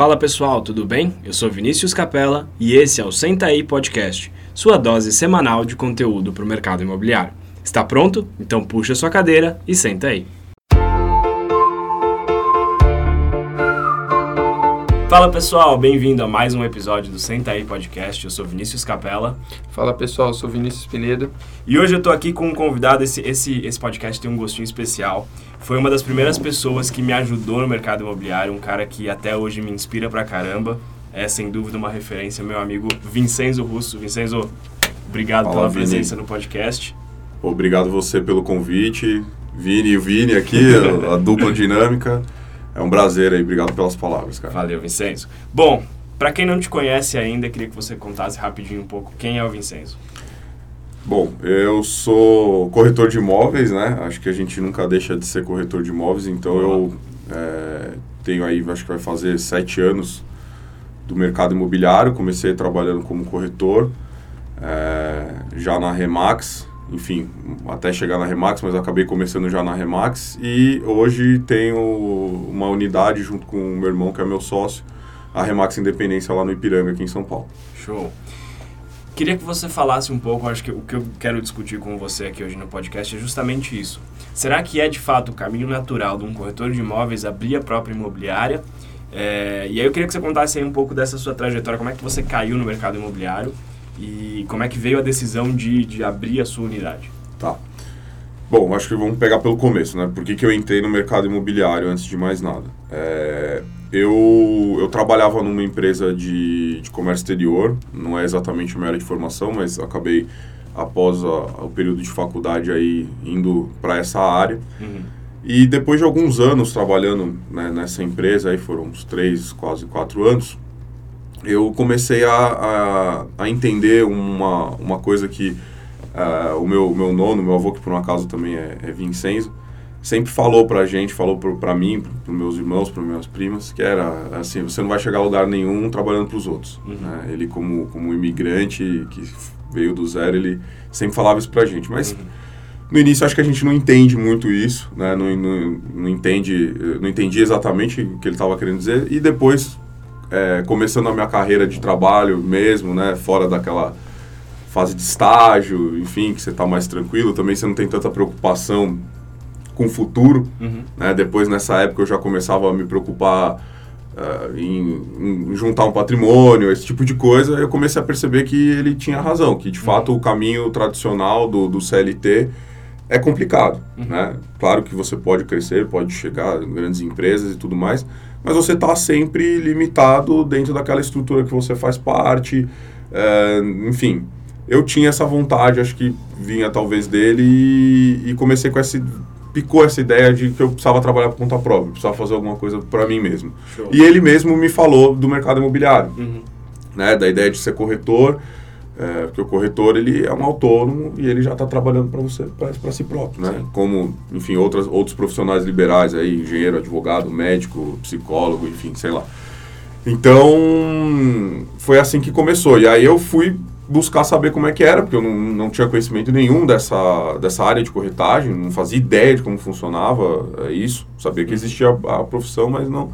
Fala pessoal, tudo bem? Eu sou Vinícius Capella e esse é o Senta aí Podcast, sua dose semanal de conteúdo para o mercado imobiliário. Está pronto? Então puxa sua cadeira e senta aí. Fala pessoal, bem-vindo a mais um episódio do Senta aí Podcast. Eu sou Vinícius Capella. Fala pessoal, eu sou Vinícius Pinedo. E hoje eu estou aqui com um convidado. Esse, esse, esse podcast tem um gostinho especial. Foi uma das primeiras pessoas que me ajudou no mercado imobiliário, um cara que até hoje me inspira pra caramba. É sem dúvida uma referência, meu amigo Vincenzo Russo. Vincenzo, obrigado Fala, pela Vini. presença no podcast. Obrigado você pelo convite. Vini e o Vini aqui, a, a dupla dinâmica. É um prazer aí, obrigado pelas palavras, cara. Valeu, Vincenzo. Bom, para quem não te conhece ainda, queria que você contasse rapidinho um pouco quem é o Vincenzo. Bom, eu sou corretor de imóveis, né? Acho que a gente nunca deixa de ser corretor de imóveis, então eu é, tenho aí, acho que vai fazer sete anos do mercado imobiliário. Comecei trabalhando como corretor, é, já na Remax, enfim, até chegar na Remax, mas acabei começando já na Remax e hoje tenho uma unidade junto com o meu irmão, que é meu sócio, a Remax Independência lá no Ipiranga, aqui em São Paulo. Show. Queria que você falasse um pouco, acho que o que eu quero discutir com você aqui hoje no podcast é justamente isso. Será que é de fato o caminho natural de um corretor de imóveis abrir a própria imobiliária? É, e aí eu queria que você contasse um pouco dessa sua trajetória, como é que você caiu no mercado imobiliário e como é que veio a decisão de, de abrir a sua unidade. Tá. Bom, acho que vamos pegar pelo começo, né? Por que, que eu entrei no mercado imobiliário antes de mais nada? É, eu, eu trabalhava numa empresa de, de comércio exterior, não é exatamente a minha área de formação, mas acabei, após a- o período de faculdade, aí indo para essa área. Uhum. E depois de alguns anos trabalhando né, nessa empresa, aí foram uns três, quase quatro anos, eu comecei a, a, a entender uma, uma coisa que ah, o meu, meu nono, meu avô, que por um acaso também é, é Vincenzo, sempre falou pra gente, falou pra mim, pros meus irmãos, para minhas primas, que era assim, você não vai chegar a lugar nenhum trabalhando pros outros. Uhum. né? Ele como, como imigrante que veio do zero, ele sempre falava isso pra gente. Mas Uhum. no início acho que a gente não entende muito isso, né? Não, não, não entende, não entendi exatamente o que ele estava querendo dizer. E depois, é, começando a minha carreira de trabalho mesmo, né? Fora daquela fase de estágio, enfim, que você está mais tranquilo, também você não tem tanta preocupação com o futuro, Uhum. né? Depois, nessa época, eu já começava a me preocupar ah, em, em juntar um patrimônio, esse tipo de coisa. Eu comecei a perceber que ele tinha razão, que de fato o caminho tradicional do, do CLT é complicado, né? Claro que você pode crescer, pode chegar em grandes empresas e tudo mais, mas você está sempre limitado dentro daquela estrutura que você faz parte, eh, enfim. Eu tinha essa vontade, acho que vinha talvez dele e, e comecei com essa picou essa ideia de que eu precisava trabalhar por conta própria, precisava fazer alguma coisa para mim mesmo. Show. E ele mesmo me falou do mercado imobiliário, Uhum. né, da ideia de ser corretor, é, porque o corretor ele é um autônomo e ele já está trabalhando para você, para si próprio, né? Sim. Como, enfim, outras, outros profissionais liberais aí, engenheiro, advogado, médico, psicólogo, enfim, sei lá. Então, foi assim que começou. E aí eu fui buscar saber como é que era, porque eu não, não tinha conhecimento nenhum dessa, dessa área de corretagem, não fazia ideia de como funcionava é, isso. Sabia que existia a, a profissão, mas não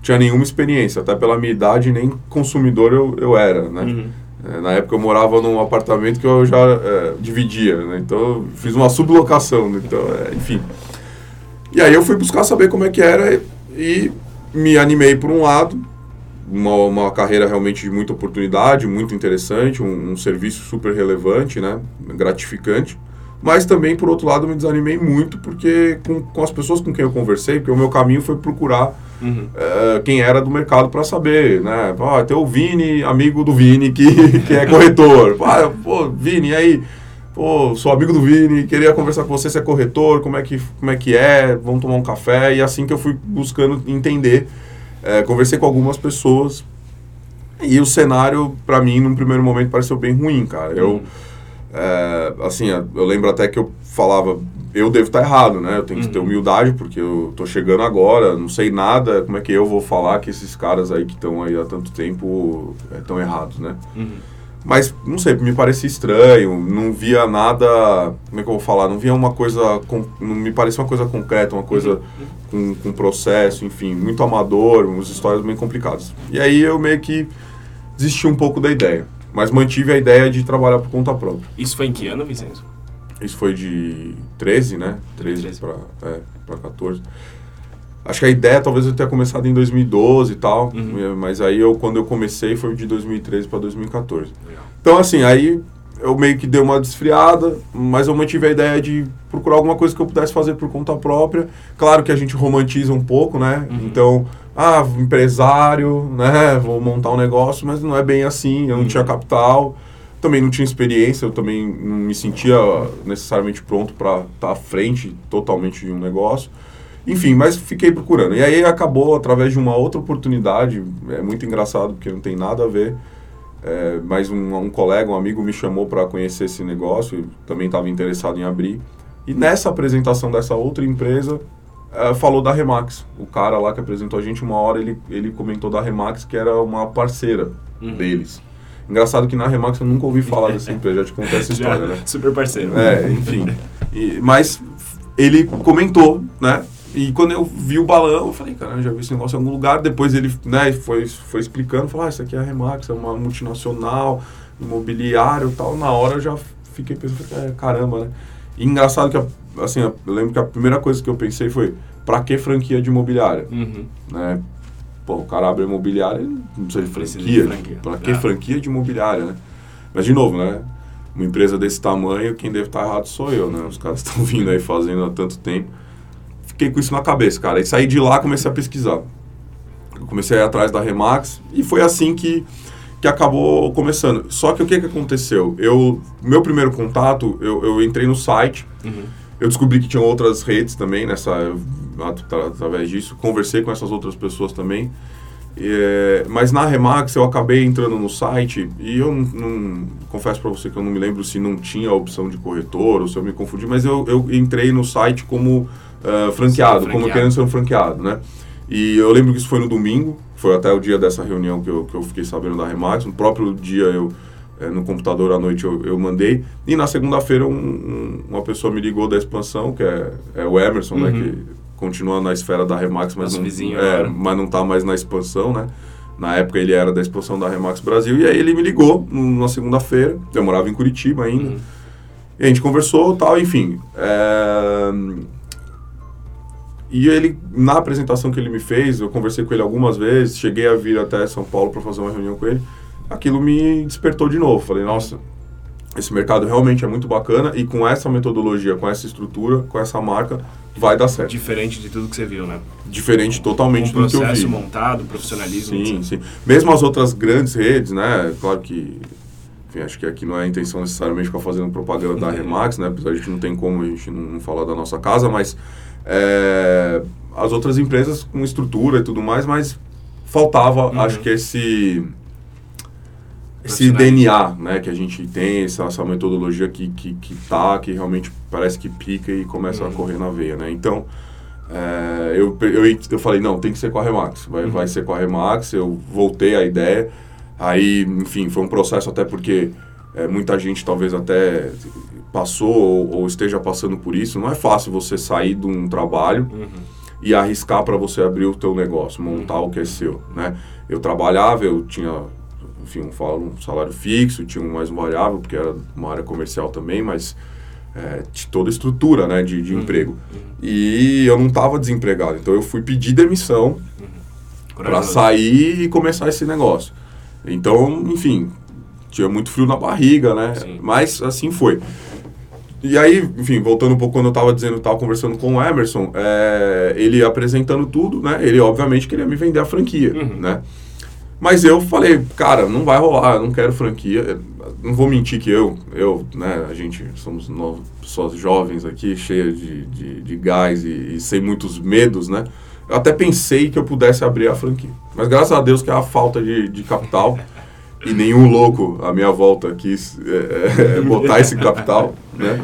tinha nenhuma experiência. Até pela minha idade, nem consumidor eu, eu era, né? Uhum. É, na época eu morava num apartamento que eu já é, dividia, né? Então eu fiz uma sublocação, né? então, é, enfim. E aí eu fui buscar saber como é que era e, me animei por um lado, uma, uma carreira realmente de muita oportunidade, muito interessante, um, um serviço super relevante, né? Gratificante. Mas também, por outro lado, me desanimei muito porque com, com as pessoas com quem eu conversei, porque o meu caminho foi procurar Uhum. quem era do mercado para saber, né? Ah, tem o Vini, amigo do Vini, que, que é corretor. Ah, pô, Vini, e aí? Pô, sou amigo do Vini, queria conversar com você, se é corretor, como é que, como é, que é, vamos tomar um café. E assim que eu fui buscando entender, eh, conversei com algumas pessoas e o cenário, para mim, num primeiro momento, pareceu bem ruim, cara. Eu, é, assim, eu lembro até que eu falava, eu devo estar errado, né? Eu tenho que ter Uhum. humildade, porque eu tô chegando agora, não sei nada, como é que eu vou falar que esses caras aí que estão aí há tanto tempo estão errados, né? Uhum. Mas, não sei, me parecia estranho, não via nada, como é que eu vou falar, não via uma coisa, não me parecia uma coisa concreta, uma coisa com, com processo, enfim, muito amador, umas histórias bem complicadas. E aí eu meio que desisti um pouco da ideia, mas mantive a ideia de trabalhar por conta própria. Isso foi em que ano, Vicenzo? Isso foi de 13, né? 13, 13. para é, 14. Acho que a ideia talvez eu tenha começado em 2012 e tal, uhum. mas aí eu quando eu comecei foi de 2013 para 2014. Legal. Então assim, aí eu meio que dei uma desfriada, mas eu mantive a ideia de procurar alguma coisa que eu pudesse fazer por conta própria. Claro que a gente romantiza um pouco, né? Uhum. Então, ah, empresário, né? Vou montar um negócio, mas não é bem assim. Eu não uhum. tinha capital, também não tinha experiência, eu também não me sentia necessariamente pronto para estar tá à frente totalmente de um negócio. Enfim, mas fiquei procurando. E aí acabou através de uma outra oportunidade, é muito engraçado porque não tem nada a ver. É, mas um, um, colega, um amigo me chamou para conhecer esse negócio, também estava interessado em abrir. E nessa apresentação dessa outra empresa, é, falou da Remax. O cara lá que apresentou a gente, uma hora ele, ele comentou da Remax, que era uma parceira uhum. deles. Engraçado que na Remax eu nunca ouvi falar dessa empresa, já te contei essa história, né? Super parceiro. É, enfim. E, mas ele comentou, né? E quando eu vi o balão, eu falei, cara, já vi esse negócio em algum lugar. Depois ele né, foi, foi explicando, falou, ah, isso aqui é a Remax, é uma multinacional, imobiliário e tal. Na hora eu já fiquei pensando, é, caramba, né? E engraçado que, assim, eu lembro que a primeira coisa que eu pensei foi, pra que franquia de imobiliária? Uhum. Né? Pô, o cara abre imobiliária, ele não precisa de franquia. De franquia. Pra que ah. franquia de imobiliária, né? Mas, de novo, né? Uma empresa desse tamanho, quem deve estar errado sou eu, né? Os caras estão vindo aí fazendo há tanto tempo fiquei com isso na cabeça, cara. E saí de lá comecei a pesquisar. Eu comecei a ir atrás da Remax e foi assim que, que acabou começando. Só que o que, que aconteceu? Eu, meu primeiro contato, eu, eu entrei no site, uhum. eu descobri que tinha outras redes também nessa através disso, conversei com essas outras pessoas também. É, mas na Remax eu acabei entrando no site e eu não, não confesso para você que eu não me lembro se não tinha a opção de corretor ou se eu me confundi, mas eu, eu entrei no site como uh, franqueado, franqueado, como querendo ser um franqueado, né? E eu lembro que isso foi no domingo, foi até o dia dessa reunião que eu, que eu fiquei sabendo da Remax. No próprio dia, eu é, no computador à noite eu, eu mandei. E na segunda-feira, um, um, uma pessoa me ligou da expansão, que é, é o Emerson, né, uhum. né? Que continua na esfera da Remax, mas não, vizinho, é, mas não tá mais na expansão, né? Na época ele era da expansão da Remax Brasil. E aí ele me ligou na segunda-feira. Eu morava em Curitiba ainda. Uhum. E a gente conversou tal, enfim. É, e ele, na apresentação que ele me fez, eu conversei com ele algumas vezes, cheguei a vir até São Paulo para fazer uma reunião com ele, aquilo me despertou de novo. Falei, nossa, esse mercado realmente é muito bacana e com essa metodologia, com essa estrutura, com essa marca, vai dar certo. Diferente de tudo que você viu, né? Diferente totalmente um do que eu vi. processo montado, profissionalismo. Sim, sim. Mesmo as outras grandes redes, né? Claro que enfim, acho que aqui não é a intenção necessariamente ficar fazendo propaganda da Remax, né? Apesar de a gente não tem como a gente não falar da nossa casa, mas é, as outras empresas com estrutura e tudo mais, mas faltava, uhum. acho que esse esse DNA, né, que a gente tem, essa, essa metodologia que, que, que tá, que realmente parece que pica e começa uhum. a correr na veia, né? Então, é, eu, eu, eu falei, não, tem que ser com a Remax, vai, uhum. vai ser com a Remax, eu voltei à ideia, aí, enfim, foi um processo até porque é, muita gente talvez até passou ou, ou, esteja passando por isso, não é fácil você sair de um trabalho uhum. e arriscar para você abrir o teu negócio, montar uhum. o que é seu, né? Eu trabalhava, eu tinha, enfim, um, um salário fixo, tinha um mais variável, porque era uma área comercial também, mas é, toda estrutura, né, de, de uhum. emprego. Uhum. E eu não estava desempregado, então eu fui pedir demissão uhum. para sair e começar esse negócio. Então, enfim, tinha muito frio na barriga, né? Sim. Mas assim foi. E aí, enfim, voltando um pouco quando eu estava dizendo, estava conversando com o Emerson, é, ele apresentando tudo, né? Ele obviamente queria me vender a franquia, uhum. né? Mas eu falei, cara, não vai rolar, eu não quero franquia. Não vou mentir que eu, eu, né, a gente somos novos, pessoas jovens aqui, cheias de, de, de gás e, e, sem muitos medos, né? Eu até pensei que eu pudesse abrir a franquia. Mas graças a Deus que é a falta de, de capital e nenhum louco à minha volta quis é, é, botar esse capital, né?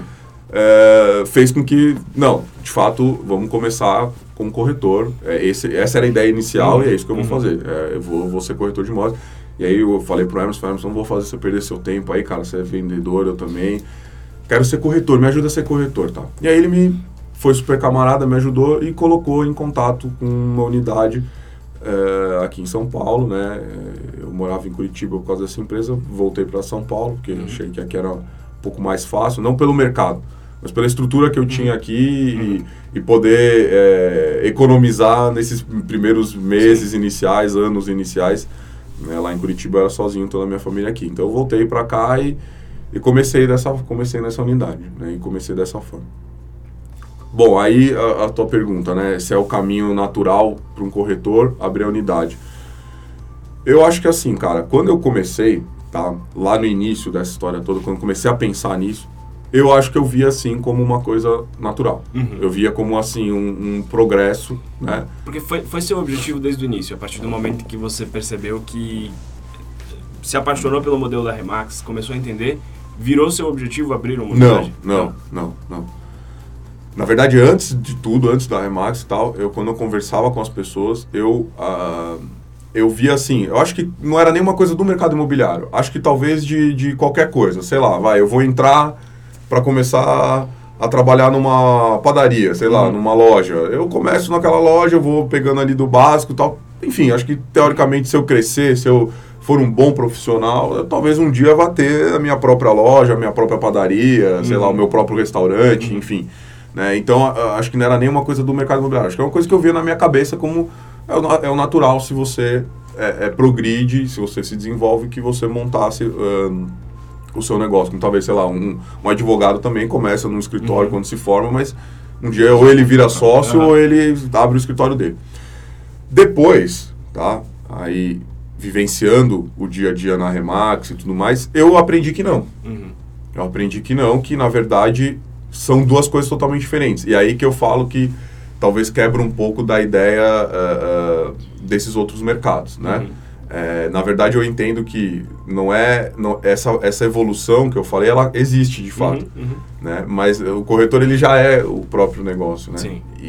É, fez com que, não, de fato, vamos começar como corretor. É, esse, essa era a ideia inicial uhum. e é isso que eu vou uhum. fazer. É, eu vou, vou ser corretor de imóveis. E aí eu falei pro Emerson, Emerson, não vou fazer você perder seu tempo aí, cara, você é vendedor, eu também. Quero ser corretor, me ajuda a ser corretor, tá? E aí ele me foi super camarada, me ajudou e colocou em contato com uma unidade é, aqui em São Paulo, né? Eu morava em Curitiba por causa dessa empresa, voltei para São Paulo, porque uhum. achei que aqui era um pouco mais fácil, não pelo mercado, mas pela estrutura que eu tinha uhum. aqui uhum. e, e, poder é, economizar nesses primeiros meses Sim. iniciais, anos iniciais. Né? Lá em Curitiba eu era sozinho, toda a minha família aqui. Então eu voltei para cá e, e comecei, dessa, comecei nessa unidade, né? E comecei dessa forma. Bom, aí a, a, tua pergunta, né? Se é o caminho natural para um corretor abrir a unidade. Eu acho que assim, cara, quando eu comecei, tá? Lá no início dessa história toda, quando comecei a pensar nisso, eu acho que eu via assim como uma coisa natural. Uhum. Eu via como assim um, um, progresso, né? Porque foi, foi seu objetivo desde o início, a partir do momento que você percebeu que se apaixonou pelo modelo da Remax, começou a entender, virou seu objetivo abrir uma unidade? Não, não, não, não. não. Na verdade, antes de tudo, antes da Remax e tal, eu quando eu conversava com as pessoas, eu uh, eu via assim, eu acho que não era nenhuma coisa do mercado imobiliário, acho que talvez de, de qualquer coisa, sei lá, vai, eu vou entrar para começar a, trabalhar numa padaria, sei lá, uhum. numa loja. Eu começo naquela loja, vou pegando ali do básico e tal. Enfim, acho que teoricamente se eu crescer, se eu for um bom profissional, eu, talvez um dia vá ter a minha própria loja, a minha própria padaria, uhum. sei lá, o uhum. meu próprio restaurante, uhum. enfim. Né? Então, acho que não era nenhuma coisa do mercado imobiliário. Acho que é uma coisa que eu via na minha cabeça como é o, é o natural se você é, é, progride, se você se desenvolve, que você montasse um, o seu negócio. Como talvez, sei lá, um, um advogado também começa num escritório uhum. quando se forma, mas um dia ou ele vira sócio uhum. ou ele abre o escritório dele. Depois, tá? Aí, vivenciando o dia a dia na Remax e tudo mais, eu aprendi que não. Uhum. Eu aprendi que não, que na verdade são duas coisas totalmente diferentes. E aí que eu falo que talvez quebra um pouco da ideia uh, uh, desses outros mercados, né? Uhum. É, na verdade, eu entendo que não é não, essa, essa evolução que eu falei, ela existe de fato, uhum, uhum. né? Mas o corretor ele já é o próprio negócio, né? Sim. E,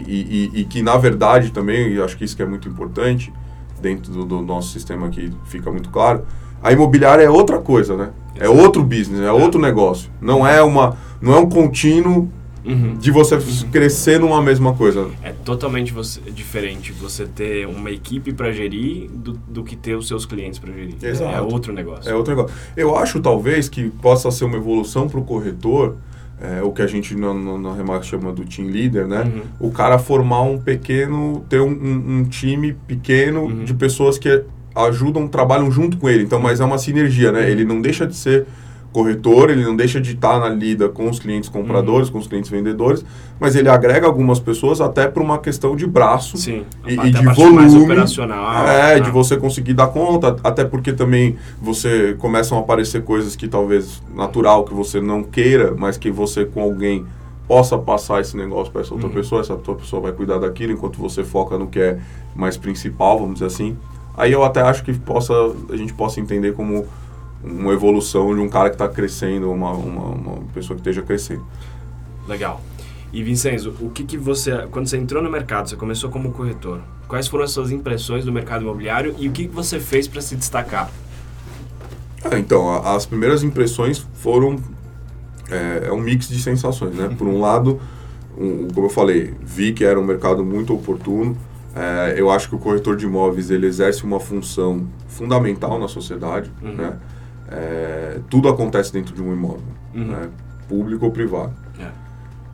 e, e, que na verdade também, e acho que isso que é muito importante dentro do, do nosso sistema aqui fica muito claro, a imobiliária é outra coisa, né? É outro business, é, é outro negócio. Não é uma, não é um contínuo Uhum. de você uhum. crescer numa mesma coisa. É totalmente você, diferente você ter uma equipe para gerir do, do que ter os seus clientes para gerir. Exato. É outro negócio. É outro negócio. Eu acho talvez que possa ser uma evolução para o corretor, é, o que a gente na, na, na Remax chama do team leader, né? Uhum. O cara formar um pequeno, ter um, um, um time pequeno uhum. de pessoas que ajudam, trabalham junto com ele. Então, mas é uma sinergia, né? Ele não deixa de ser corretor, ele não deixa de estar na lida com os clientes compradores, uhum. com os clientes vendedores, mas ele agrega algumas pessoas até para uma questão de braço Sim, e, e de volume. operacional. É, de você conseguir dar conta, até porque também você começam a aparecer coisas que talvez natural que você não queira, mas que você com alguém possa passar esse negócio para essa outra uhum. pessoa, essa outra pessoa vai cuidar daquilo enquanto você foca no que é mais principal, vamos dizer assim. Aí eu até acho que possa, a gente possa entender como uma evolução de um cara que está crescendo, uma, uma, uma, pessoa que esteja crescendo. Legal. E Vincenzo, o que, que você, quando você entrou no mercado, você começou como corretor, quais foram as suas impressões do mercado imobiliário e o que, que você fez para se destacar? Ah, então, a, as primeiras impressões foram é, é, um mix de sensações, né? Por um lado, um, como eu falei, vi que era um mercado muito oportuno, é, eu acho que o corretor de imóveis ele exerce uma função fundamental na sociedade, uhum. né? É, tudo acontece dentro de um imóvel, uhum. né? público ou privado. É.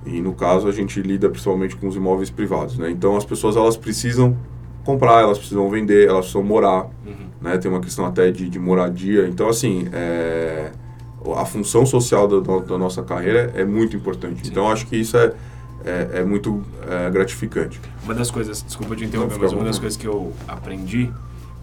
E no caso a gente lida principalmente com os imóveis privados, né? Então as pessoas elas precisam comprar, elas precisam vender, elas precisam morar, uhum. né? Tem uma questão até de, de moradia. Então assim, é, a função social da, da, nossa carreira é muito importante. Sim. Então acho que isso é é, é muito é, gratificante. Uma das coisas, desculpa te interromper, mas uma das coisas que eu aprendi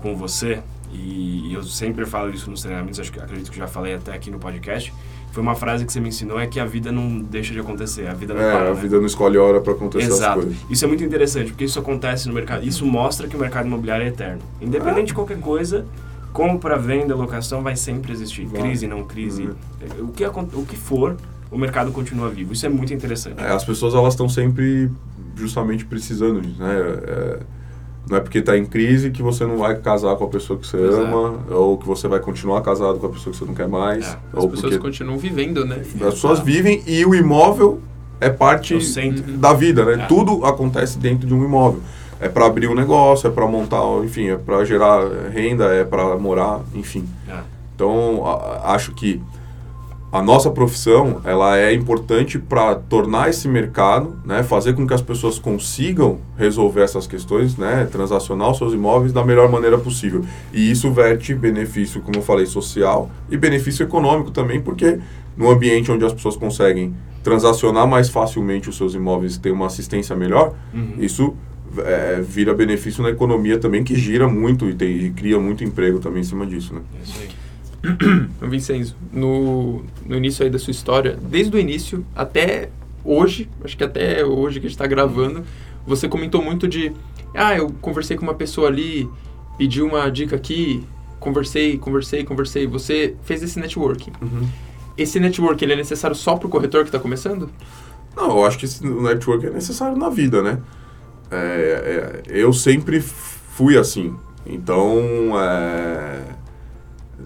com você, e eu sempre falo isso nos treinamentos, acho que acredito que já falei até aqui no podcast, foi uma frase que você me ensinou, é que a vida não deixa de acontecer, a vida não é, para, a né? vida não escolhe hora para acontecer Exato. as coisas. Isso é muito interessante, porque isso acontece no mercado, isso mostra que o mercado imobiliário é eterno. Independente é. de qualquer coisa, compra, venda, locação vai sempre existir. Vai. Crise, não crise, uhum. o, que, o que for, o mercado continua vivo. Isso é muito interessante. É, as pessoas elas estão sempre justamente precisando disso, né? É, Não é porque está em crise que você não vai casar com a pessoa que você Pois é. ama, ou que você vai continuar casado com a pessoa que você não quer mais. É. As ou pessoas porque continuam vivendo, né? as pessoas vivem e o imóvel é parte É centro. da vida, né? É. Tudo acontece dentro de um imóvel. É para abrir um negócio, é para montar, enfim, é para gerar renda, é para morar, enfim. É. Então, a- acho que a nossa profissão, ela é importante para tornar esse mercado, né, fazer com que as pessoas consigam resolver essas questões, né, transacionar os seus imóveis da melhor maneira possível. E isso verte benefício, como eu falei, social e benefício econômico também, porque no ambiente onde as pessoas conseguem transacionar mais facilmente os seus imóveis e ter uma assistência melhor, Uhum. isso é, vira benefício na economia também, que gira muito e, tem, e cria muito emprego também em cima disso, né? É isso aí. Vincenzo, no, no início aí da sua história, desde o início até hoje, acho que até hoje que a gente está gravando, você comentou muito de, ah, eu conversei com uma pessoa ali, pedi uma dica aqui, conversei, conversei, conversei. Você fez esse networking. Esse networking ele é necessário só para o corretor que está começando? Não, eu acho que esse network é necessário na vida, né? É, é, eu sempre fui assim. Então, é,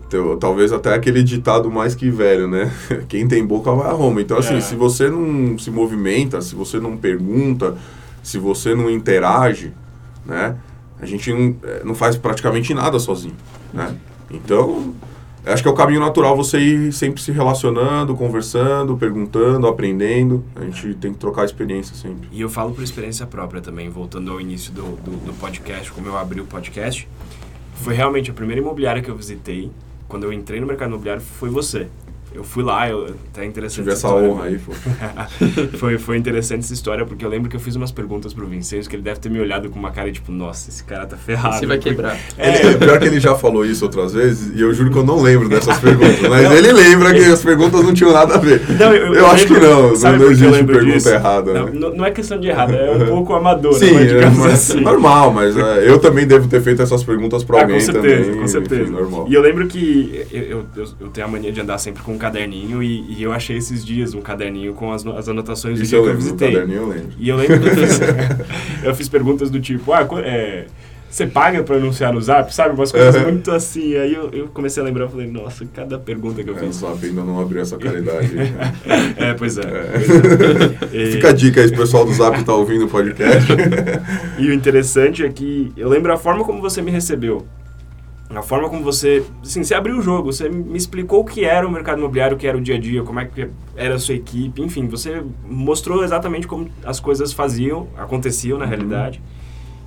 teu- talvez até aquele ditado mais que velho, né? Quem tem boca vai a Roma. Então, assim, É. se você não se movimenta, se você não pergunta, se você não interage, né? A gente não, é, não faz praticamente nada sozinho, né? Então, acho que é o caminho natural você ir sempre se relacionando, conversando, perguntando, aprendendo. A gente tem que trocar experiência sempre. E eu falo por experiência própria também, voltando ao início do, do, do podcast, como eu abri o podcast. Foi realmente a primeira imobiliária que eu visitei. Quando eu entrei no mercado imobiliário, foi você. Eu fui lá, eu, até interessante Tive essa história, honra aí, pô. foi, foi interessante essa história, porque eu lembro que eu fiz umas perguntas pro Vincenzo, que ele deve ter me olhado com uma cara tipo, nossa, esse cara tá ferrado. Você vai Porque- quebrar. É, Ele, pior que ele já falou isso outras vezes, e eu juro que eu não lembro dessas perguntas. Mas ele lembra que as perguntas não tinham nada a ver. Não, eu, acho que lembro- não, sabe não que eu existe pergunta disso? errada. Não, né? não, não é questão de errado, é um pouco amadora, Sim, é, mas assim. normal, mas é, eu também devo ter feito essas perguntas pra Ah, alguém com certeza, também. com certeza. enfim, normal. E eu lembro que eu, eu, eu, eu tenho a mania de andar sempre com caderninho e, e eu achei esses dias um caderninho com as, as anotações do Isso dia eu que eu do visitei. caderninho eu lembro. E eu lembro que eu fiz, eu fiz perguntas do tipo, ah, é, você paga pra anunciar no Zap? Sabe? Umas coisas Uhum. muito assim. Aí eu, eu comecei a lembrar, eu falei, nossa, cada pergunta que eu É, o fiz. Zap ainda não abriu essa caridade. né? é, pois é. É. pois é. Fica a dica aí o pessoal do Zap tá ouvindo o podcast. E o interessante é que eu lembro a forma como você me recebeu. A forma como você, assim, você abriu o jogo, você me explicou o que era o mercado imobiliário, o que era o dia a dia, como é que era a sua equipe, enfim, você mostrou exatamente como as coisas faziam, aconteciam na Uhum. realidade.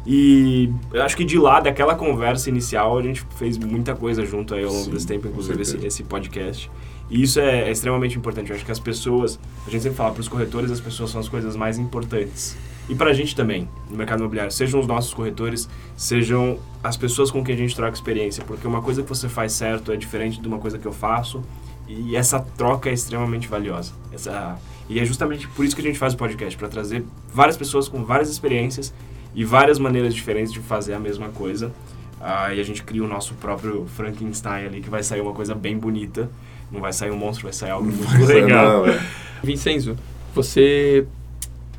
E eu acho que de lá, daquela conversa inicial, a gente fez muita coisa junto aí ao longo Sim, desse tempo, inclusive esse, esse podcast. E isso é, é extremamente importante. Eu acho que as pessoas, a gente sempre fala, para os corretores, as pessoas são as coisas mais importantes. E para a gente também, no mercado imobiliário, sejam os nossos corretores, sejam as pessoas com quem a gente troca experiência, porque uma coisa que você faz certo é diferente de uma coisa que eu faço, e essa troca é extremamente valiosa. Essa, e é justamente por isso que a gente faz o podcast, para trazer várias pessoas com várias experiências e várias maneiras diferentes de fazer a mesma coisa. Ah, e a gente cria o nosso próprio Frankenstein ali, que vai sair uma coisa bem bonita. Não vai sair um monstro, vai sair algo muito legal. Não, é. Vincenzo, você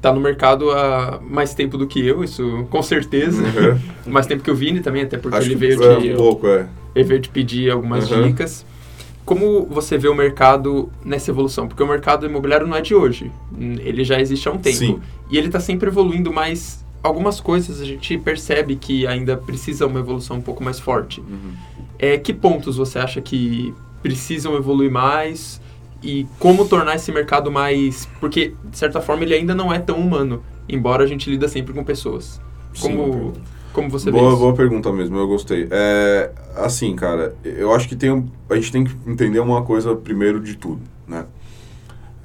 tá no mercado há mais tempo do que eu, isso com certeza. Uhum. Mais tempo que o Vini também, até porque Acho ele veio, é te, um pouco, é. ele veio te pedir algumas Uhum. dicas. Como você vê o mercado nessa evolução? Porque o mercado imobiliário não é de hoje. Ele já existe há um tempo. Sim. E ele está sempre evoluindo, mas algumas coisas a gente percebe que ainda precisa uma evolução um pouco mais forte. Uhum. É, que pontos você acha que precisam evoluir mais e como tornar esse mercado mais... Porque, de certa forma, ele ainda não é tão humano, embora a gente lida sempre com pessoas. Sim, Como, boa como você vê boa, isso? boa pergunta mesmo, eu gostei. É, assim, cara, eu acho que tem, a gente tem que entender uma coisa primeiro de tudo, né?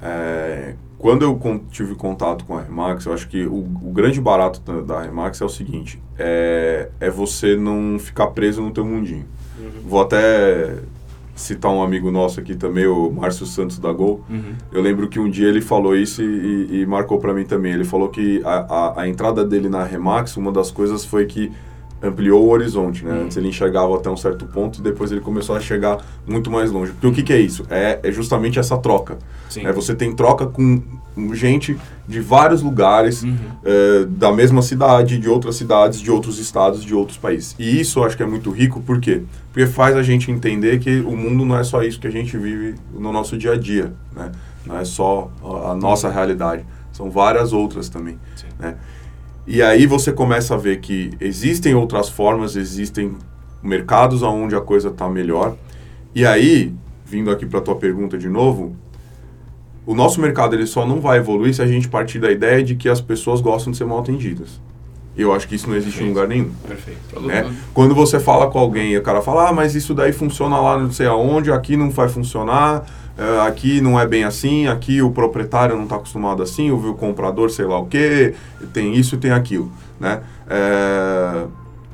É, quando eu tive contato com a Remax, eu acho que o, o grande barato da, da Remax é o seguinte, é, é você não ficar preso no teu mundinho. Vou até citar um amigo nosso aqui também, o Márcio Santos da Gol, Uhum. eu lembro que um dia ele falou isso e, e- e marcou pra mim também. Ele falou que a, a, a entrada dele na Remax, uma das coisas foi que ampliou o horizonte, né? Antes ele enxergava até um certo ponto e depois ele começou a chegar muito mais longe. Porque o que, que é isso? É, é justamente essa troca. Sim. É, você tem troca com gente de vários lugares, Uhum. é, da mesma cidade, de outras cidades, de outros estados, de outros países. E isso eu acho que é muito rico, por quê? Porque faz a gente entender que o mundo não é só isso que a gente vive no nosso dia a dia, né? Não é só a, a nossa realidade, são várias outras também, Sim. né? E aí você começa a ver que existem outras formas, existem mercados onde a coisa está melhor. E aí, vindo aqui para a tua pergunta de novo, o nosso mercado ele só não vai evoluir se a gente partir da ideia de que as pessoas gostam de ser mal atendidas. Eu acho que isso não existe em lugar nenhum. Perfeito. Né? Quando você fala com alguém e o cara fala, ah, mas isso daí funciona lá não sei aonde, aqui não vai funcionar, eh, aqui não é bem assim, aqui o proprietário não está acostumado assim, o, comprador sei lá o que, tem isso e tem aquilo, né? Eh,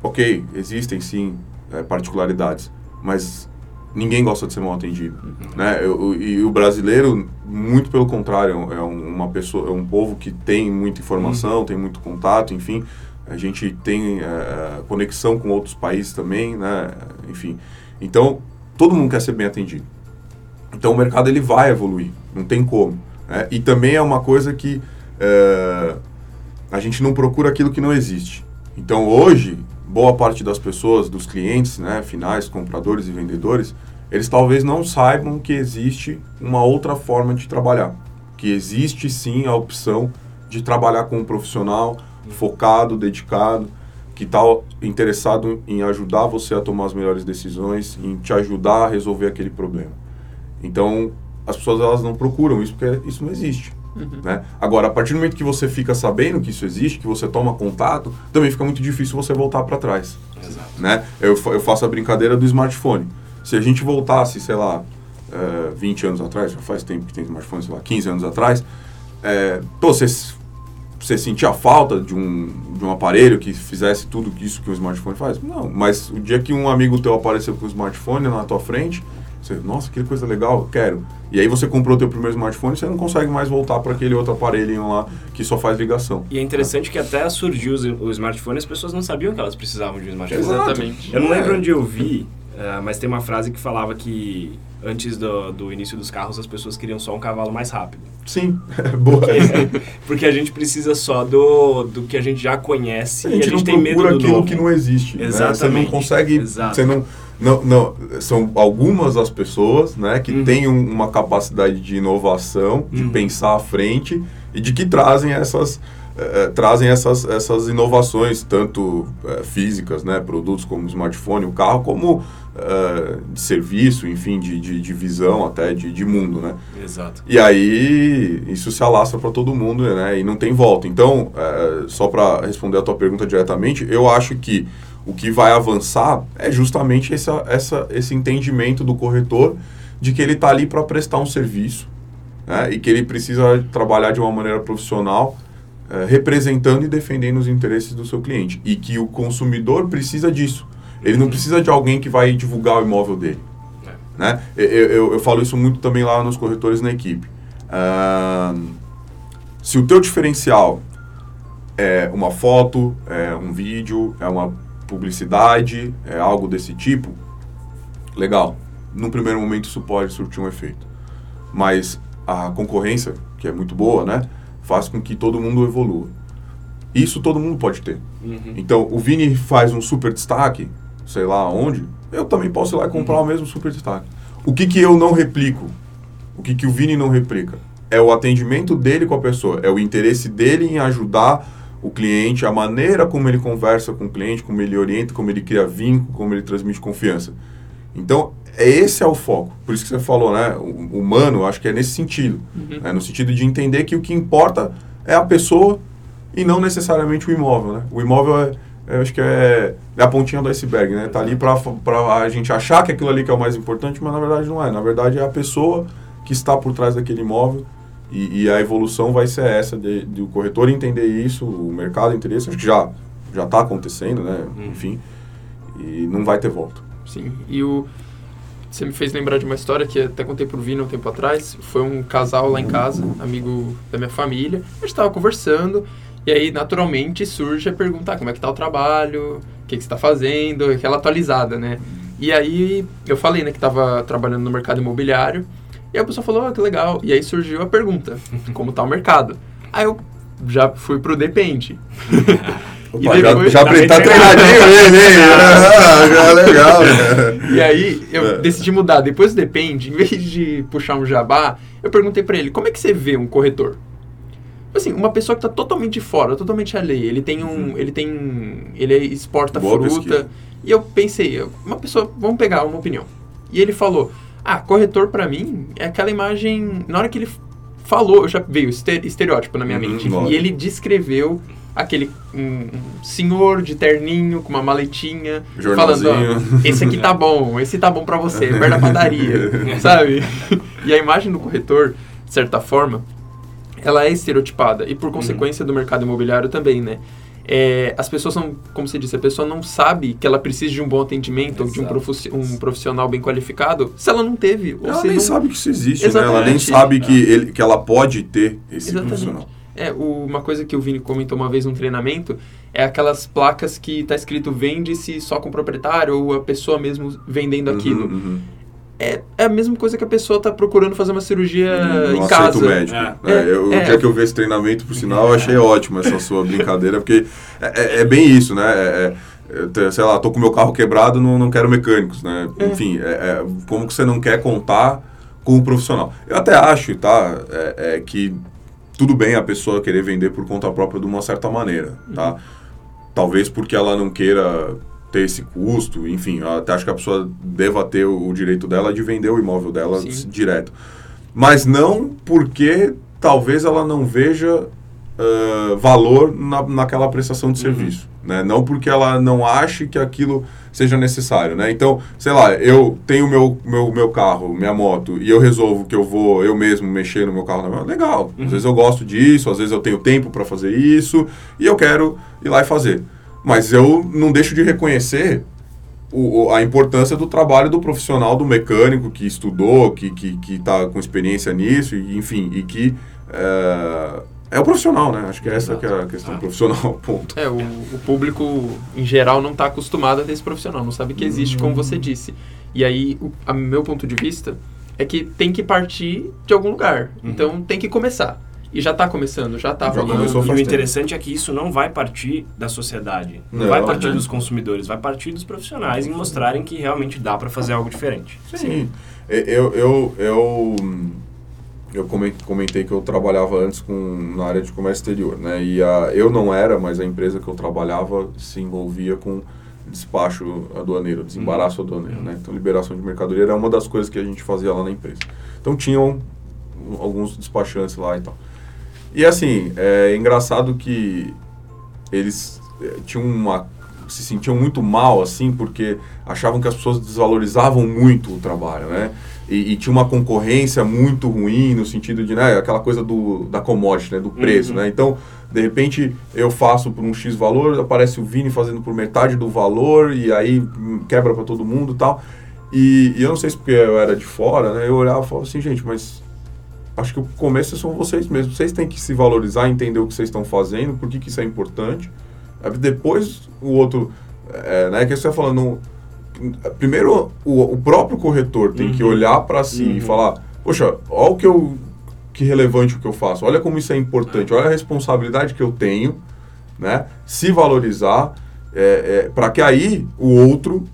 ok, existem sim eh, particularidades, mas ninguém gosta de ser mal atendido, né? Eu- eu- e o brasileiro, muito pelo contrário, é é um- uma pessoa, é um povo que tem muita informação, tem muito contato, enfim, a gente tem conexão com outros países também, né? Enfim, então todo mundo quer ser bem atendido. Então o mercado ele vai evoluir, não tem como. né? E também é uma coisa que eh, a gente não procura aquilo que não existe. Então hoje, boa parte das pessoas, dos clientes, né, finais, compradores e vendedores, eles talvez não saibam que existe uma outra forma de trabalhar. Que existe sim a opção de trabalhar com um profissional focado, dedicado, que está interessado em ajudar você a tomar as melhores decisões, em te ajudar a resolver aquele problema. Então, as pessoas elas não procuram isso porque isso não existe. Né? Agora, a partir do momento que você fica sabendo que isso existe, que você toma contato, também fica muito difícil você voltar para trás. Exato. Né? Eu, eu faço a brincadeira do smartphone. Se a gente voltasse, sei lá, eh, 20 anos atrás, já faz tempo que tem smartphone, sei lá, 15 anos atrás, é, pô, você, você sentia falta de um, de um aparelho que fizesse tudo isso que o smartphone faz? Não, mas o dia que um amigo teu apareceu com o smartphone na tua frente, você, nossa, que coisa legal, quero. E aí você comprou teu primeiro smartphone, você não consegue mais voltar para aquele outro aparelhinho lá que só faz ligação. E é interessante que até surgiu o o smartphone, as pessoas não sabiam que elas precisavam de um smartphone. Exato. Exatamente. Eu não É. lembro onde eu vi, eh, mas tem uma frase que falava que antes do, do início dos carros as pessoas queriam só um cavalo mais rápido. Sim, boa. Porque a gente precisa só do, do que a gente já conhece A e gente, a gente não tem medo procura do aquilo novo. que não existe. né? Você não Exatamente. consegue. Exato. Você não, não, não. São algumas as pessoas né, que Uhum. têm um- uma capacidade de inovação, de Uhum. pensar à frente e de que trazem essas. eh, trazem essas, essas inovações, tanto eh, físicas, né, produtos como o smartphone, o carro, como eh, de serviço, enfim, de, de, de visão até, de, de mundo, né? Exato. E aí isso se alastra para todo mundo, né? E não tem volta. Então, é, só para responder a tua pergunta diretamente, eu acho que o que vai avançar é justamente essa, essa, esse entendimento do corretor de que ele está ali para prestar um serviço né? e que ele precisa trabalhar de uma maneira profissional, é, representando e defendendo os interesses do seu cliente. E que o consumidor precisa disso. Ele não precisa de alguém que vai divulgar o imóvel dele né? Eu, eu, eu falo isso muito também lá nos corretores na equipe. Ahn, se o teu diferencial é uma foto, é um vídeo, é uma publicidade, é algo desse tipo, legal. Num primeiro momento isso pode surtir um efeito. Mas a concorrência, que é muito boa, né? Faz com que todo mundo evolua. Isso todo mundo pode ter. Uhum. Então, o Vini faz um super destaque, sei lá onde, eu também posso ir lá e comprar o mesmo super destaque. O que, que eu não replico? O que, que o Vini não replica? É o atendimento dele com a pessoa, é o interesse dele em ajudar o cliente, a maneira como ele conversa com o cliente, como ele orienta, como ele cria vínculo, como ele transmite confiança. Então, é esse é o foco. Por isso que você falou, né? O humano, acho que é nesse sentido. né, no sentido de entender que o que importa é a pessoa e não necessariamente o imóvel, né? O imóvel é, acho que é, é a pontinha do iceberg, né? Tá ali para a gente achar que aquilo ali que é o mais importante, mas na verdade não é. Na verdade é a pessoa que está por trás daquele imóvel e, e a evolução vai ser essa de, de o corretor entender isso, o mercado entender isso. Acho que já já está acontecendo, né? Hum. Enfim, e não vai ter volta. Sim, e o... Você me fez lembrar de uma história que até contei pro Vini um tempo atrás. Foi um casal lá em casa, amigo da minha família. A gente tava conversando E aí, naturalmente, surge a pergunta, ah, como é que tá o trabalho, o que, que você está fazendo, aquela atualizada, né? E aí, eu falei, né, que estava trabalhando no mercado imobiliário, e a pessoa falou, ah, que legal. E aí surgiu a pergunta, como tá o mercado? Aí eu já fui pro depende. Opa, depois, já, já tá treinadinho ele, hein? ah, legal. Né? E aí eu é. decidi mudar. Depois do depende, em vez de puxar um jabá, eu perguntei para ele, como é que você vê um corretor? Assim, uma pessoa que está totalmente fora, totalmente alheia. Ele tem um. Uhum. Ele tem. Ele exporta Boa fruta. Pesquisa. E eu pensei, uma pessoa. Vamos pegar uma opinião. E ele falou: Ah, corretor para mim é aquela imagem. Na hora que ele falou, já veio estereótipo na minha uhum, mente. E ele descreveu aquele um, um, senhor de terninho com uma maletinha falando, ó, esse aqui tá bom, esse tá bom para você, perto da padaria, sabe? E a imagem do corretor, de certa forma, ela é estereotipada e por consequência uhum. do mercado imobiliário também, né? É, as pessoas não, como você disse, a pessoa não sabe que ela precisa de um bom atendimento ou de um, um, profissional bem qualificado se ela não teve. Ou ela nem não... sabe que isso existe, né? Ela nem sabe que, ele, que ela pode ter esse Exatamente. profissional. É, o, uma coisa que o Vini comentou uma vez num treinamento é aquelas placas que tá escrito vende-se só com o proprietário ou a pessoa mesmo vendendo uhum, aquilo. Uhum. É, é a mesma coisa que a pessoa tá procurando fazer uma cirurgia no em casa. médico. É. É, eu, é. Dia que eu vi esse treinamento, por sinal, eu achei ótimo essa sua brincadeira, porque é, é, é bem isso, né? É, é, sei lá, tô com meu carro quebrado, não, não quero mecânicos, né? Enfim, como que você não quer contar com o profissional? Eu até acho, tá? é, que tudo bem a pessoa querer vender por conta própria de uma certa maneira, tá? Uhum. Talvez porque ela não queira ter esse custo, enfim, até acho que a pessoa deva ter o, direito dela de vender o imóvel dela Sim. direto. Mas não porque talvez ela não veja uh, valor na, naquela prestação de uhum. serviço. Né? Não porque ela não ache que aquilo seja necessário, né? Então, sei lá, eu tenho meu, meu, meu carro, minha moto, e eu resolvo que eu vou eu mesmo mexer no meu carro, legal. Uhum. Às vezes eu gosto disso, às vezes eu tenho tempo para fazer isso, e eu quero ir lá e fazer. Mas eu não deixo de reconhecer o, a importância do trabalho do profissional, do mecânico que estudou, que está que, que tá com experiência nisso, e, enfim, e que... É, é o profissional, né? Acho que essa que é a questão ah. profissional, ponto. É, o, o, público, em geral, não está acostumado a ter esse profissional, não sabe que existe, como você disse. E aí, o a meu ponto de vista é que tem que partir de algum lugar. Uhum. Então, tem que começar. E já está começando, já está rolando. E o interessante é que isso não vai partir da sociedade, não, não vai partir né? dos consumidores, vai partir dos profissionais em mostrarem que realmente dá para fazer algo diferente. Sim. Sim. Eu, eu, eu eu comentei que eu trabalhava antes com, na área de comércio exterior, né? E a, eu não era, mas a empresa que eu trabalhava se envolvia com despacho aduaneiro, desembaraço uhum. aduaneiro, né? Então, liberação de mercadoria era uma das coisas que a gente fazia lá na empresa. Então, tinham alguns despachantes lá e tal. E, assim, é engraçado que eles é, tinham uma se sentiam muito mal, assim, porque achavam que as pessoas desvalorizavam muito o trabalho, né? E, e, tinha uma concorrência muito ruim no sentido de, né, aquela coisa do, da commodity, né, do preço, uhum. né? Então, de repente, eu faço por um X valor, aparece o Vini fazendo por metade do valor e aí quebra para todo mundo e tal. E, e, eu não sei se porque eu era de fora, né, eu olhava e falava assim, gente, mas acho que o começo são vocês mesmos. Vocês têm que se valorizar, entender o que vocês estão fazendo, por que, que isso é importante. Depois, o outro, é, né, que você está falando primeiro o, o próprio corretor tem uhum. que olhar para si uhum. e falar, poxa, olha o que eu que relevante o que eu faço, olha como isso é importante, olha a responsabilidade que eu tenho, né? Se valorizar, é, é, para que aí o outro,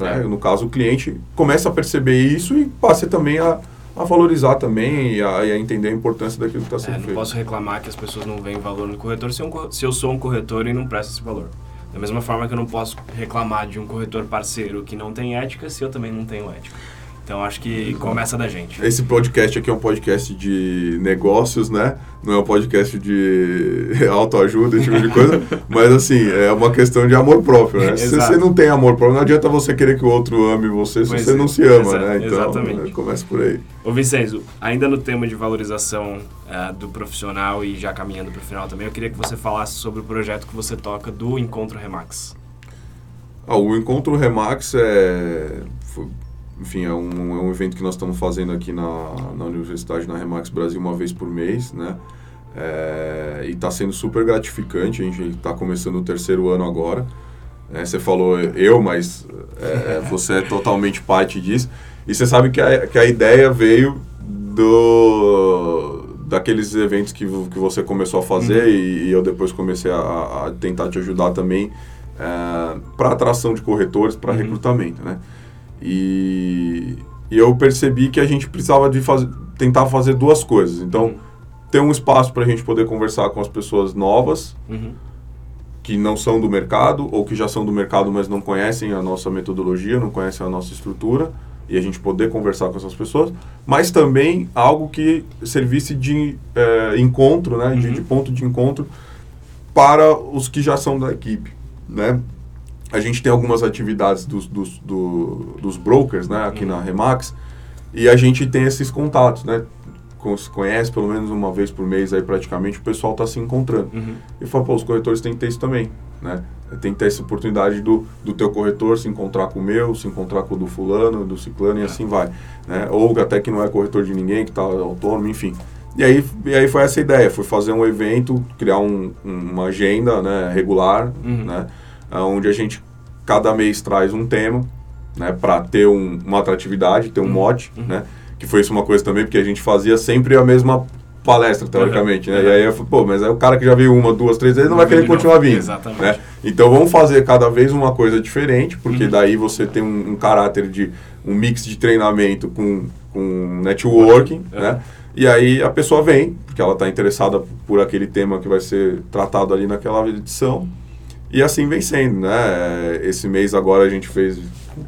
né, é. no caso o cliente, comece a perceber isso e passe também a, a valorizar também e a, e a, entender a importância daquilo que está sendo é, não feito. Não posso reclamar que as pessoas não veem valor no corretor se, um, se eu sou um corretor e não presto esse valor. Da mesma forma que eu não posso reclamar de um corretor parceiro que não tem ética se eu também não tenho ética. Então acho que começa da gente. Esse podcast aqui é um podcast de negócios, né? Não é um podcast de autoajuda, esse tipo de coisa. mas assim, é uma questão de amor próprio, né? se você não tem amor próprio, não adianta você querer que o outro ame você se pois você é. não se ama, né? Então, Exatamente. começa por aí. Ô Vincenzo, ainda no tema de valorização uh, do profissional e já caminhando para o final também, eu queria que você falasse sobre o projeto que você toca do Encontro Remax. Ah, o Encontro Remax é... Foi enfim, é um, é um evento que nós estamos fazendo aqui na, na Universidade, na Remax Brasil, uma vez por mês, né? É, e está sendo super gratificante, a gente está começando o terceiro ano agora. É, você falou eu, mas é, você é totalmente parte disso. E você sabe que a, que a ideia veio do daqueles eventos que, que você começou a fazer uhum. e, e, eu depois comecei a, a, tentar te ajudar também é, para atração de corretores, para uhum. recrutamento, né? E, e, eu percebi que a gente precisava de faz, tentar fazer duas coisas. Então, uhum. ter um espaço para a gente poder conversar com as pessoas novas, uhum. que não são do mercado ou que já são do mercado, mas não conhecem a nossa metodologia, não conhecem a nossa estrutura e a gente poder conversar com essas pessoas, mas também algo que servisse de é, encontro, né, uhum. de, de, ponto de encontro para os que já são da equipe, né? A gente tem algumas atividades dos, dos, do, dos brokers, né, aqui uhum. na Remax, e a gente tem esses contatos, né? Se conhece pelo menos uma vez por mês aí praticamente, o pessoal está se encontrando. Uhum. E fala, pô, os corretores têm que ter isso também, né? Tem que ter essa oportunidade do, do teu corretor se encontrar com o meu, se encontrar com o do fulano, do ciclano e assim vai. Né? Ou até que não é corretor de ninguém, que está autônomo, enfim. E aí, e aí foi essa ideia, foi fazer um evento, criar um, uma agenda né, regular, uhum. né, onde a gente cada mês traz um tema, né, para ter um, uma atratividade, ter um uhum. mote, uhum. né, que foi isso uma coisa também, porque a gente fazia sempre a mesma palestra, teoricamente, uhum. né? Uhum. E aí eu falei, pô, mas é o cara que já veio uma, duas, três vezes não, não vai querer continuar vindo. Exatamente. Né? Então vamos fazer cada vez uma coisa diferente, porque uhum. daí você tem um, um, caráter de um mix de treinamento com, com networking, uhum. né? E aí a pessoa vem, porque ela está interessada por aquele tema que vai ser tratado ali naquela edição, e assim vem sendo, né? Esse mês agora a gente fez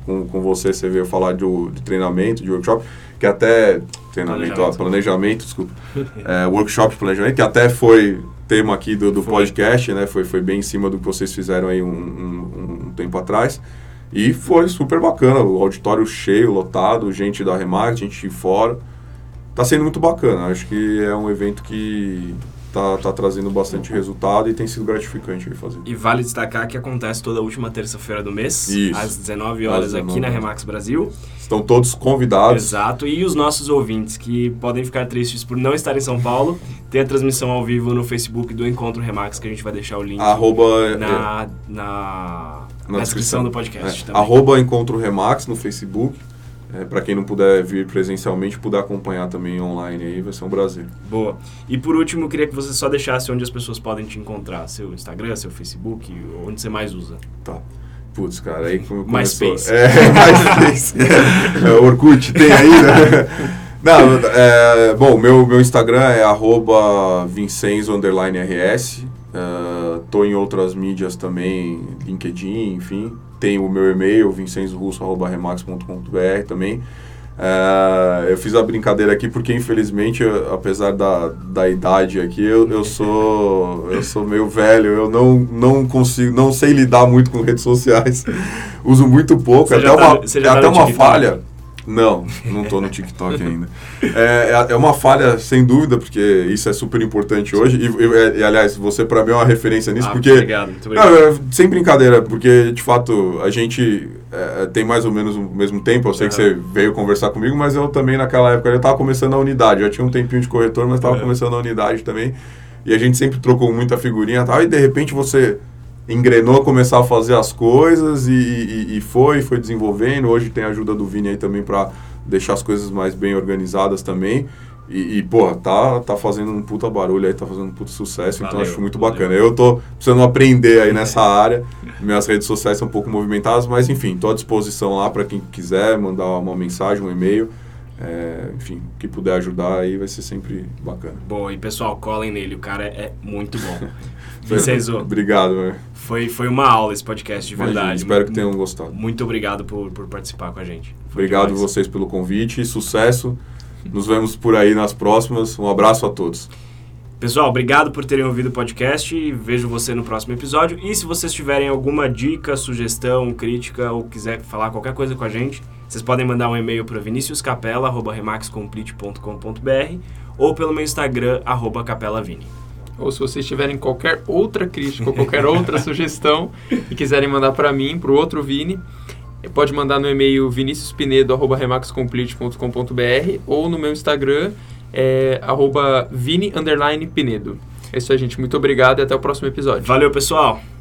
com, com você, você veio falar de, de treinamento, de workshop, que até treinamento, planejamento, ó, planejamento desculpa, é, workshop de planejamento, que até foi tema aqui do, do podcast, né? Foi, foi bem em cima do que vocês fizeram aí um, um, um, tempo atrás. E foi super bacana, o auditório cheio, lotado, gente da Remax, gente de fora. Tá sendo muito bacana, acho que é um evento que tá, tá trazendo bastante resultado e tem sido gratificante fazer. E vale destacar que acontece toda última terça-feira do mês, Isso. às 19 horas às 19 aqui na Remax Brasil. Estão todos convidados. Exato, e os nossos ouvintes que podem ficar tristes por não estar em São Paulo, tem a transmissão ao vivo no Facebook do Encontro Remax, que a gente vai deixar o link Arroba, na, é, na, na, descrição. descrição do podcast. É. Arroba Encontro Remax no Facebook. É, para quem não puder vir presencialmente, puder acompanhar também online aí, vai ser um prazer. Boa. E por último, eu queria que você só deixasse onde as pessoas podem te encontrar, seu Instagram, seu Facebook, onde você mais usa. Tá. Putz, cara, aí como começou... MySpace. É, MySpace. é, Orkut, tem aí, né? Não, é, bom, meu, meu Instagram é arroba vincenzo, rs. Uh, tô em outras mídias também, LinkedIn, enfim tem o meu e-mail, vincenzorusso.remax.com.br também. Uh, eu fiz a brincadeira aqui porque, infelizmente, eu, apesar da, da idade aqui, eu, eu, sou, eu sou meio velho, eu não, não consigo, não sei lidar muito com redes sociais. Uso muito pouco, você até tá, uma, é tá até uma falha. Não, não estou no TikTok ainda. É, é, é uma falha, sem dúvida, porque isso é super importante hoje. E, e, e aliás, você para mim é uma referência nisso, ah, porque... Obrigado, muito obrigado. Não, é, sem brincadeira, porque, de fato, a gente é, tem mais ou menos o mesmo tempo. Eu sei uhum. que você veio conversar comigo, mas eu também, naquela época, eu estava começando a unidade. Eu já tinha um tempinho de corretor, mas estava uhum. começando a unidade também. E a gente sempre trocou muita figurinha e tal. E, de repente, você engrenou a começar a fazer as coisas e, e, e, foi, foi desenvolvendo. Hoje tem a ajuda do Vini aí também para deixar as coisas mais bem organizadas também. E, e, pô, tá, tá fazendo um puta barulho aí, tá fazendo um puta sucesso, então valeu, então acho muito valeu. bacana. Eu tô precisando aprender aí nessa área. Minhas redes sociais são um pouco movimentadas, mas enfim, tô à disposição lá para quem quiser mandar uma mensagem, um e-mail. É, enfim, que puder ajudar aí vai ser sempre bacana. Boa, e pessoal, colhem nele, o cara é muito bom. Vincenzo. obrigado, velho. Foi, foi uma aula esse podcast, de verdade. Imagina, espero que tenham gostado. Muito obrigado por, por participar com a gente. Foi obrigado demais. vocês pelo convite, sucesso. Nos vemos por aí nas próximas. Um abraço a todos. Pessoal, obrigado por terem ouvido o podcast e vejo você no próximo episódio. E se vocês tiverem alguma dica, sugestão, crítica ou quiser falar qualquer coisa com a gente, vocês podem mandar um e-mail para viniciuscapela.remaxcomplete.com.br ou pelo meu Instagram, arroba capelavini ou se vocês tiverem qualquer outra crítica ou qualquer outra sugestão e quiserem mandar para mim, para o outro Vini, pode mandar no e-mail viniciuspinedo.remaxcomplete.com.br ou no meu Instagram, é arroba Vini underline Pinedo. É isso aí, gente. Muito obrigado e até o próximo episódio. Valeu, pessoal!